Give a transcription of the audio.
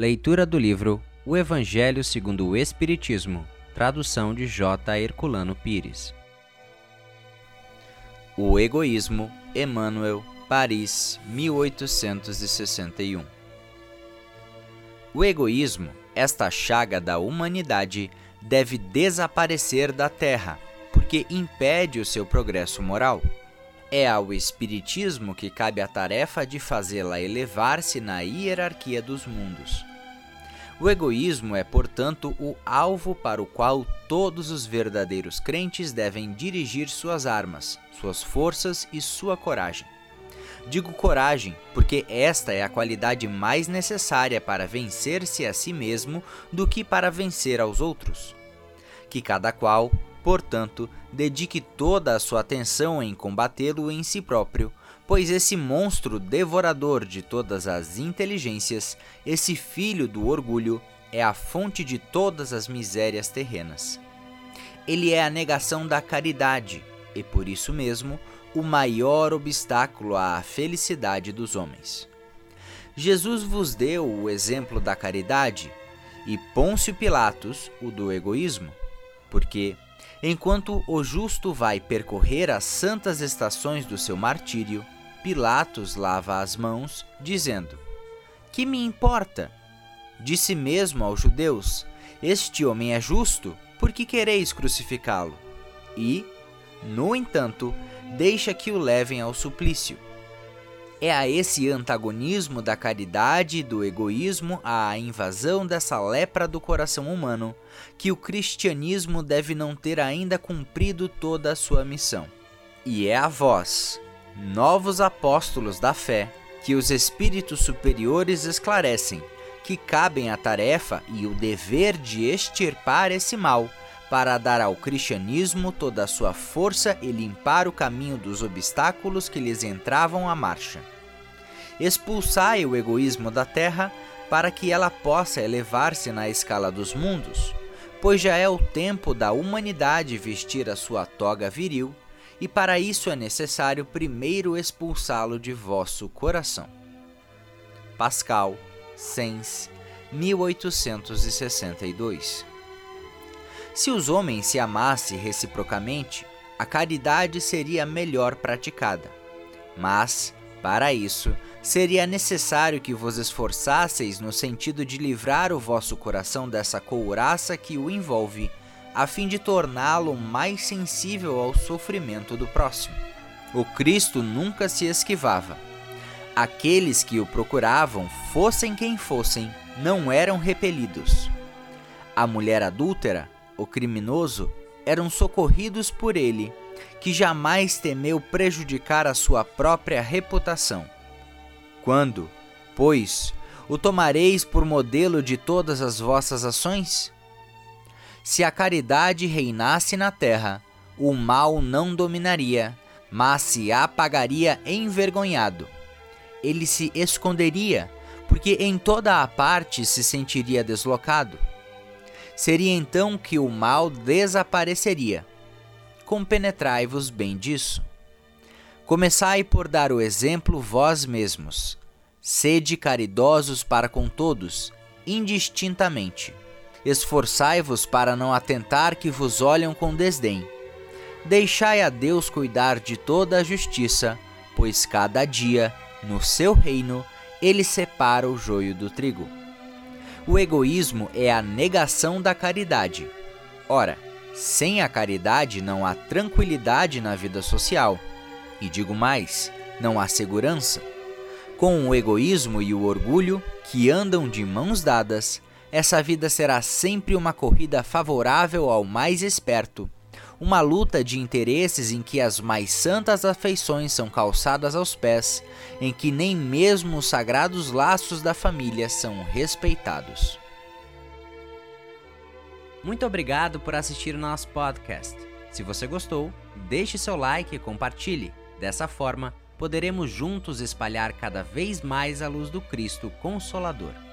Leitura do livro O Evangelho segundo o Espiritismo, tradução de J. Herculano Pires. O Egoísmo, Emmanuel, Paris, 1861. O egoísmo, esta chaga da humanidade, deve desaparecer da Terra, porque impede o seu progresso moral. É ao Espiritismo que cabe a tarefa de fazê-la elevar-se na hierarquia dos mundos. O egoísmo é, portanto, o alvo para o qual todos os verdadeiros crentes devem dirigir suas armas, suas forças e sua coragem. Digo coragem porque esta é a qualidade mais necessária para vencer-se a si mesmo do que para vencer aos outros. Que cada qual, portanto, dedique toda a sua atenção em combatê-lo em si próprio, pois esse monstro devorador de todas as inteligências, esse filho do orgulho, é a fonte de todas as misérias terrenas. Ele é a negação da caridade e, por isso mesmo, o maior obstáculo à felicidade dos homens. Jesus vos deu o exemplo da caridade e Pôncio Pilatos o do egoísmo, porque, enquanto o justo vai percorrer as santas estações do seu martírio, Pilatos lava as mãos, dizendo: Que me importa? Disse mesmo aos judeus: Este homem é justo, por que quereis crucificá-lo? E, no entanto, deixa que o levem ao suplício. É a esse antagonismo da caridade e do egoísmo, à invasão dessa lepra do coração humano, que o cristianismo deve não ter ainda cumprido toda a sua missão. E é a vós, novos apóstolos da fé, que os espíritos superiores esclarecem, que cabem a tarefa e o dever de extirpar esse mal, para dar ao cristianismo toda a sua força e limpar o caminho dos obstáculos que lhes entravam à marcha. Expulsai o egoísmo da terra para que ela possa elevar-se na escala dos mundos, pois já é o tempo da humanidade vestir a sua toga viril e para isso é necessário primeiro expulsá-lo de vosso coração. Pascal, Sens, 1862 Se os homens se amassem reciprocamente, a caridade seria melhor praticada. Mas, para isso, seria necessário que vos esforçasseis no sentido de livrar o vosso coração dessa couraça que o envolve a fim de torná-lo mais sensível ao sofrimento do próximo. O Cristo nunca se esquivava. Aqueles que o procuravam, fossem quem fossem, não eram repelidos. A mulher adúltera, o criminoso, eram socorridos por ele, que jamais temeu prejudicar a sua própria reputação. Quando, pois, o tomareis por modelo de todas as vossas ações? Se a caridade reinasse na terra, o mal não dominaria, mas se apagaria envergonhado. Ele se esconderia, porque em toda a parte se sentiria deslocado. Seria então que o mal desapareceria. Compenetrai-vos bem disso. Começai por dar o exemplo vós mesmos. Sede caridosos para com todos, indistintamente Esforçai-vos para não atentar que vos olham com desdém. Deixai a Deus cuidar de toda a justiça, pois cada dia, no seu reino, ele separa o joio do trigo. O egoísmo é a negação da caridade. Ora, sem a caridade não há tranquilidade na vida social. E digo mais, não há segurança. Com o egoísmo e o orgulho, que andam de mãos dadas, essa vida será sempre uma corrida favorável ao mais esperto, uma luta de interesses em que as mais santas afeições são calçadas aos pés, em que nem mesmo os sagrados laços da família são respeitados. Muito obrigado por assistir o nosso podcast. Se você gostou, deixe seu like e compartilhe. Dessa forma, poderemos juntos espalhar cada vez mais a luz do Cristo Consolador.